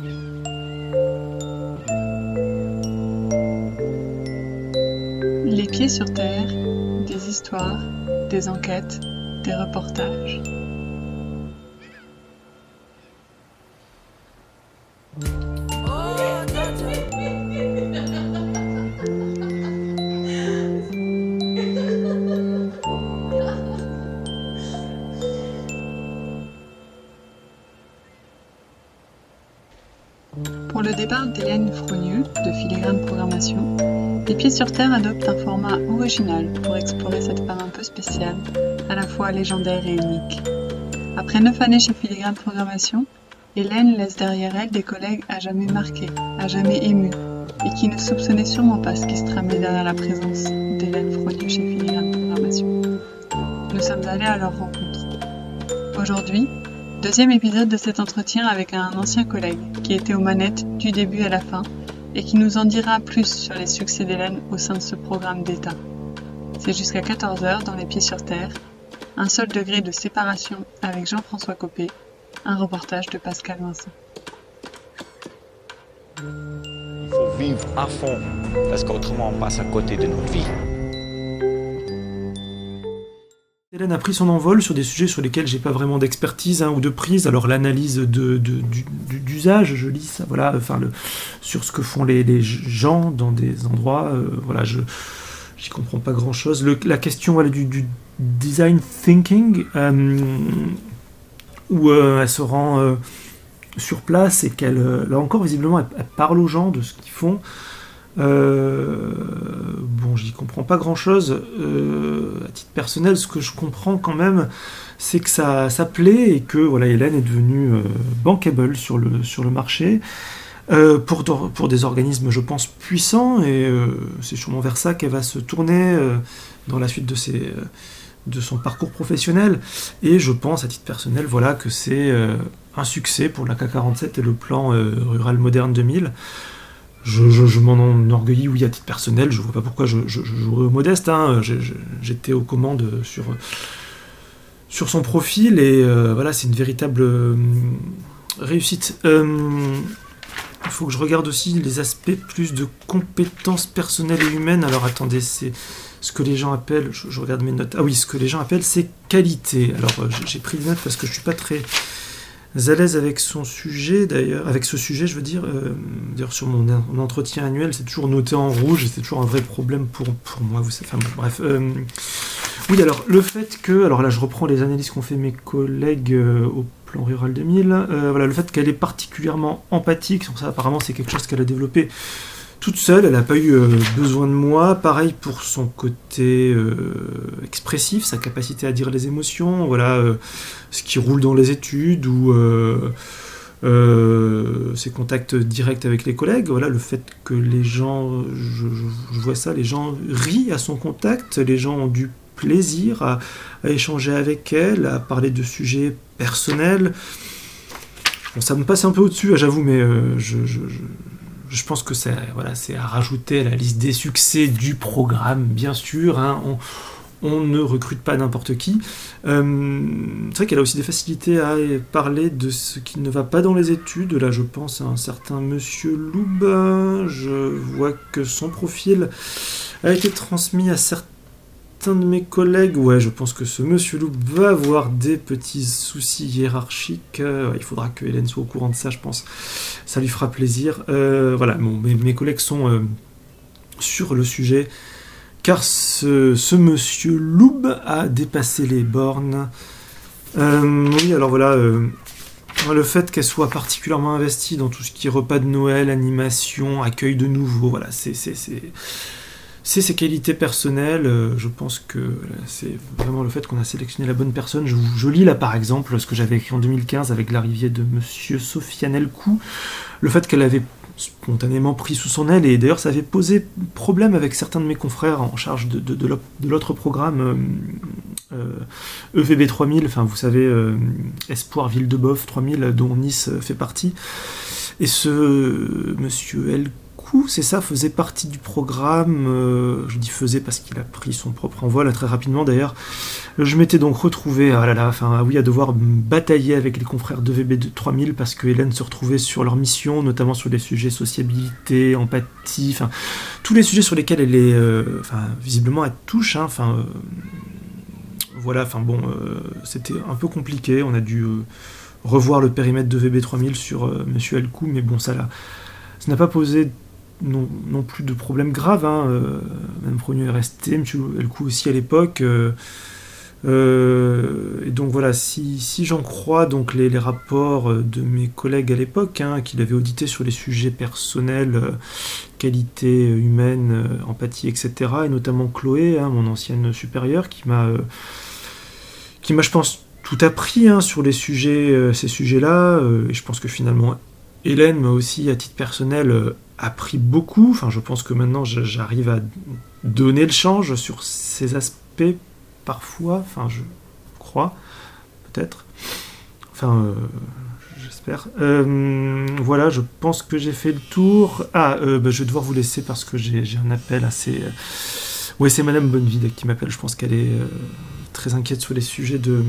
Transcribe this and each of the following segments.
Les pieds sur terre, des histoires, des enquêtes, des reportages. Pour le départ d'Hélène Frogneux de Filigrane Programmation, Les Pieds sur Terre adopte un format original pour explorer cette femme un peu spéciale, à la fois légendaire et unique. Après neuf années chez Filigrane Programmation, Hélène laisse derrière elle des collègues à jamais marqués, à jamais émus, et qui ne soupçonnaient sûrement pas ce qui se tramait derrière la présence d'Hélène Frogneux chez Filigrane Programmation. Nous sommes allés à leur rencontre. Aujourd'hui, Deuxième épisode de cet entretien avec un ancien collègue qui était aux manettes du début à la fin et qui nous en dira plus sur les succès d'Hélène au sein de ce programme d'État. C'est jusqu'à 14h dans Les Pieds sur Terre, un seul degré de séparation avec Jean-François Copé, un reportage de Pascal Vincent. Il faut vivre à fond parce qu'autrement on passe à côté de notre vie. Hélène a pris son envol sur des sujets sur lesquels j'ai pas vraiment d'expertise hein, ou de prise. Alors l'analyse d'usage, je lis ça, voilà, enfin sur ce que font les, gens dans des endroits, euh, voilà, je j'y comprends pas grand chose. La question du, design thinking, euh, où euh, elle se rend sur place et qu'elle, là encore visiblement, elle, parle aux gens de ce qu'ils font. Euh, bon, j'y comprends pas grand chose euh, à titre personnel. Ce que je comprends quand même, c'est que ça, ça plaît et que voilà, Hélène est devenue euh, bankable sur le, sur le marché. Pour, pour des organismes, je pense, puissants, et c'est sûrement vers ça qu'elle va se tourner dans la suite de, ses, de son parcours professionnel. Et je pense, à titre personnel, voilà, que c'est un succès pour la K47 et le plan rural moderne 2000 je, m'en enorgueillis, oui, à titre personnel, je vois pas pourquoi je, je jouerais au modeste, hein. j'étais aux commandes sur, sur son profil, et euh, voilà, c'est une véritable euh, réussite. Euh, il faut que je regarde aussi les aspects plus de compétences personnelles et humaines, alors attendez, c'est ce que les gens appellent, je, regarde mes notes, ah oui, ce que les gens appellent c'est qualité. Alors j'ai pris des notes parce que je suis pas très à l'aise avec son sujet d'ailleurs, avec ce sujet je veux dire, euh, sur mon, entretien annuel c'est toujours noté en rouge et c'est toujours un vrai problème pour, pour moi, vous savez, bref. Euh, oui alors le fait que, alors là je reprends les analyses qu'ont fait mes collègues euh, au plan rural 2000, euh, voilà le fait qu'elle est particulièrement empathique, ça apparemment c'est quelque chose qu'elle a développé toute seule, elle n'a pas eu euh, besoin de moi. Pareil pour son côté euh, expressif, sa capacité à dire les émotions, voilà, euh, ce qui roule dans les études ou ses contacts directs avec les collègues. Voilà, le fait que les gens, je, vois ça, les gens rient à son contact, les gens ont du plaisir à, échanger avec elle, à parler de sujets personnels. Ça me passe un peu au-dessus, j'avoue, mais je pense que c'est voilà, à rajouter à la liste des succès du programme, bien sûr. Hein, on, ne recrute pas n'importe qui. Euh, c'est vrai qu'elle a aussi des facilités à parler de ce qui ne va pas dans les études. Là, je pense à un certain monsieur Loub. Je vois que son profil a été transmis à certains de mes collègues, ouais, je pense que ce monsieur Loup va avoir des petits soucis hiérarchiques. Euh, il faudra que Hélène soit au courant de ça, je pense. Ça lui fera plaisir. Euh, voilà, bon, mes, collègues sont euh, sur le sujet, car ce, monsieur Loub a dépassé les bornes. Oui, alors voilà. le fait qu'elle soit particulièrement investie dans tout ce qui est repas de Noël, animation, accueil de nouveaux, voilà, c'est c'est ses qualités personnelles. Euh, je pense que c'est vraiment le fait qu'on a sélectionné la bonne personne. Je, lis là par exemple ce que j'avais écrit en 2015 avec l'arrivée de Monsieur Sofiane Elcou, le fait qu'elle avait spontanément pris sous son aile et d'ailleurs ça avait posé problème avec certains de mes confrères en charge de, l'autre programme euh, EVB 3000, enfin vous savez euh, Espoir Ville de Bof 3000 dont Nice fait partie et ce monsieur Elcou c'est ça, faisait partie du programme. euh, je dis faisait parce qu'il a pris son propre envol là, très rapidement d'ailleurs. Je m'étais donc retrouvé, ah là là, enfin oui, à devoir batailler avec les confrères de VB 3000 parce que Hélène se retrouvait sur leur mission, notamment sur les sujets sociabilité, empathie, enfin tous les sujets sur lesquels elle est, euh, visiblement elle touche, hein, enfin euh, voilà, enfin bon, euh, c'était un peu compliqué. On a dû euh, revoir le périmètre de VB 3000 sur euh, Monsieur Elcou, mais bon, ça là, ça n'a pas posé non, plus de problème grave. Hein. euh, Monsieur Elcou aussi à l'époque. euh, euh, et donc voilà, si, si j'en crois donc les, rapports euh, de mes collègues à l'époque, hein, qu'il avait audité sur les sujets personnels, qualité humaine, empathie, etc., et notamment Chloé, hein, mon ancienne supérieure, qui m'a, qui m'a, je pense, tout appris hein, sur les sujets, ces sujets-là, et je pense que finalement Hélène m'a aussi, à titre personnel, appris beaucoup. Enfin, je pense que maintenant j'arrive à donner le change sur ces aspects parfois, enfin je crois, peut-être. Enfin, euh, j'espère. Euh, voilà, je pense que j'ai fait le tour. Ah, euh, bah, je vais devoir vous laisser parce que j'ai un appel assez... Ouais, c'est Madame Bonneville qui m'appelle. Je pense qu'elle est très inquiète sur les sujets de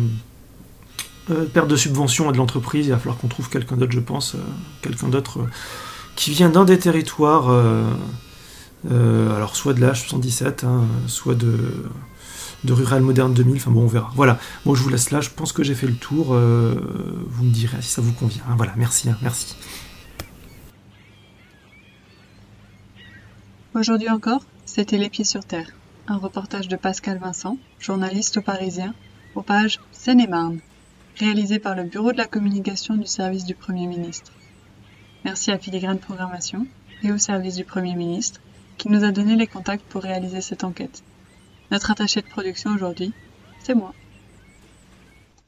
perte de subvention à de l'entreprise. Il va falloir qu'on trouve quelqu'un d'autre, je pense. quelqu'un d'autre qui vient d'un des territoires... euh, euh, alors soit de l'âge 77, hein, soit de, Rural Moderne 2000, enfin bon on verra. Voilà, bon je vous laisse là, je pense que j'ai fait le tour, euh, vous me direz si ça vous convient. hein. Voilà, merci, hein, merci. Aujourd'hui encore, c'était Les Pieds sur Terre, un reportage de Pascal Vincent, journaliste Parisien, aux pages Seine-et-Marne, réalisé par le Bureau de la communication du service du Premier ministre. Merci à Filigrane Programmation et au service du Premier ministre qui nous a donné les contacts pour réaliser cette enquête. Notre attaché de production aujourd'hui, c'est moi.